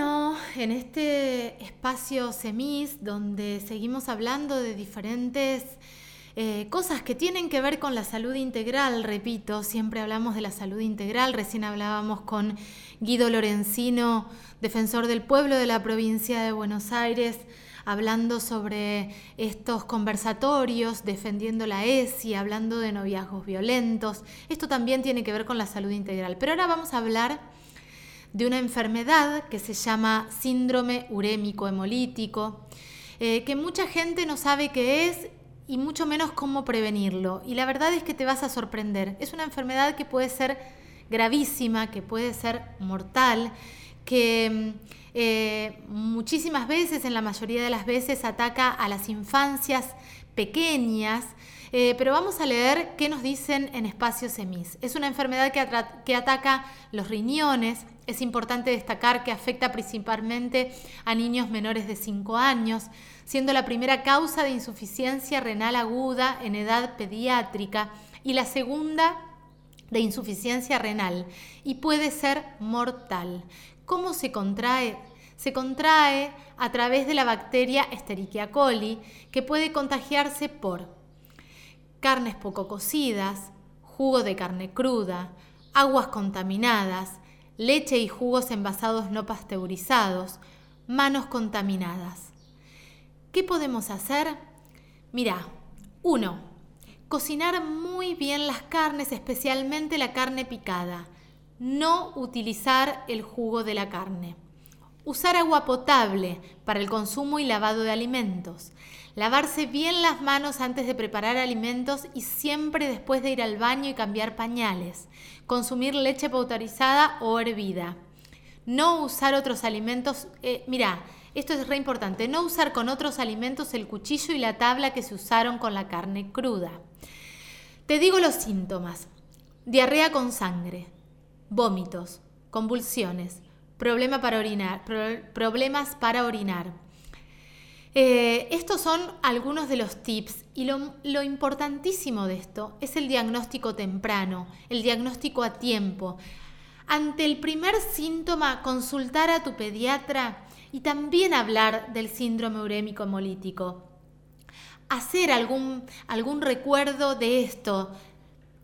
Bueno, en este espacio SEMIS, donde seguimos hablando de diferentes eh, cosas que tienen que ver con la salud integral, repito, siempre hablamos de la salud integral, recién hablábamos con Guido Lorenzino, defensor del pueblo de la provincia de Buenos Aires, hablando sobre estos conversatorios, defendiendo la ESI, hablando de noviazgos violentos. Esto también tiene que ver con la salud integral. Pero ahora vamos a hablar de una enfermedad que se llama síndrome urémico hemolítico, eh, que mucha gente no sabe qué es y mucho menos cómo prevenirlo. Y la verdad es que te vas a sorprender. Es una enfermedad que puede ser gravísima, que puede ser mortal, que eh, muchísimas veces, en la mayoría de las veces, ataca a las infancias pequeñas. Eh, pero vamos a leer qué nos dicen en espacios semis. Es una enfermedad que, que ataca los riñones, es importante destacar que afecta principalmente a niños menores de 5 años, siendo la primera causa de insuficiencia renal aguda en edad pediátrica y la segunda de insuficiencia renal y puede ser mortal. ¿Cómo se contrae? Se contrae a través de la bacteria Escherichia coli que puede contagiarse por carnes poco cocidas, jugo de carne cruda, aguas contaminadas, leche y jugos envasados no pasteurizados, manos contaminadas. ¿Qué podemos hacer? Mira, uno, cocinar muy bien las carnes, especialmente la carne picada. No utilizar el jugo de la carne. Usar agua potable para el consumo y lavado de alimentos. Lavarse bien las manos antes de preparar alimentos y siempre después de ir al baño y cambiar pañales. Consumir leche pautorizada o hervida. No usar otros alimentos. Eh, mira, esto es re importante. No usar con otros alimentos el cuchillo y la tabla que se usaron con la carne cruda. Te digo los síntomas. Diarrea con sangre, vómitos, convulsiones, problema para orinar, problemas para orinar eh, estos son algunos de los tips y lo, importantísimo de esto es el diagnóstico temprano, el diagnóstico a tiempo. Ante el primer síntoma, consultar a tu pediatra y también hablar del síndrome urémico hemolítico. Hacer algún, algún recuerdo de esto.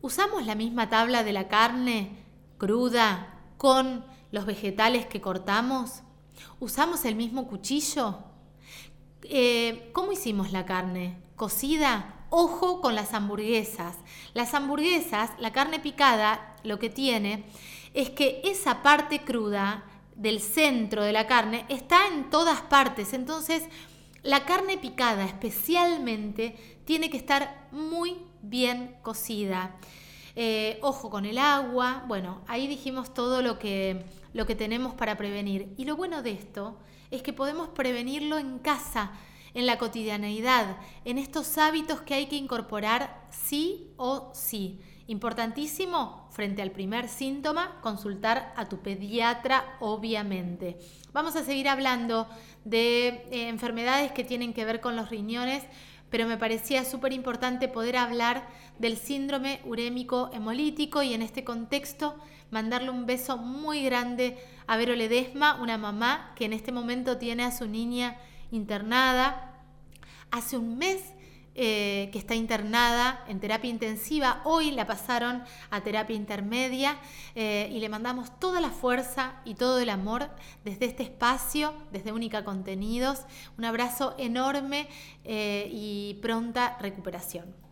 ¿Usamos la misma tabla de la carne cruda con los vegetales que cortamos? ¿Usamos el mismo cuchillo? Eh, ¿Cómo hicimos la carne? ¿Cocida? Ojo con las hamburguesas. Las hamburguesas, la carne picada, lo que tiene es que esa parte cruda del centro de la carne está en todas partes. Entonces, la carne picada especialmente tiene que estar muy bien cocida. Eh, ojo con el agua. Bueno, ahí dijimos todo lo que, lo que tenemos para prevenir. Y lo bueno de esto es que podemos prevenirlo en casa, en la cotidianeidad, en estos hábitos que hay que incorporar sí o sí. Importantísimo, frente al primer síntoma, consultar a tu pediatra, obviamente. Vamos a seguir hablando de eh, enfermedades que tienen que ver con los riñones, pero me parecía súper importante poder hablar del síndrome urémico hemolítico y en este contexto mandarle un beso muy grande a Vero Ledesma, una mamá que en este momento tiene a su niña internada. Hace un mes eh, que está internada en terapia intensiva. Hoy la pasaron a terapia intermedia eh, y le mandamos toda la fuerza y todo el amor desde este espacio, desde Única Contenidos. Un abrazo enorme eh, y pronta recuperación.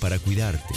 para cuidarte.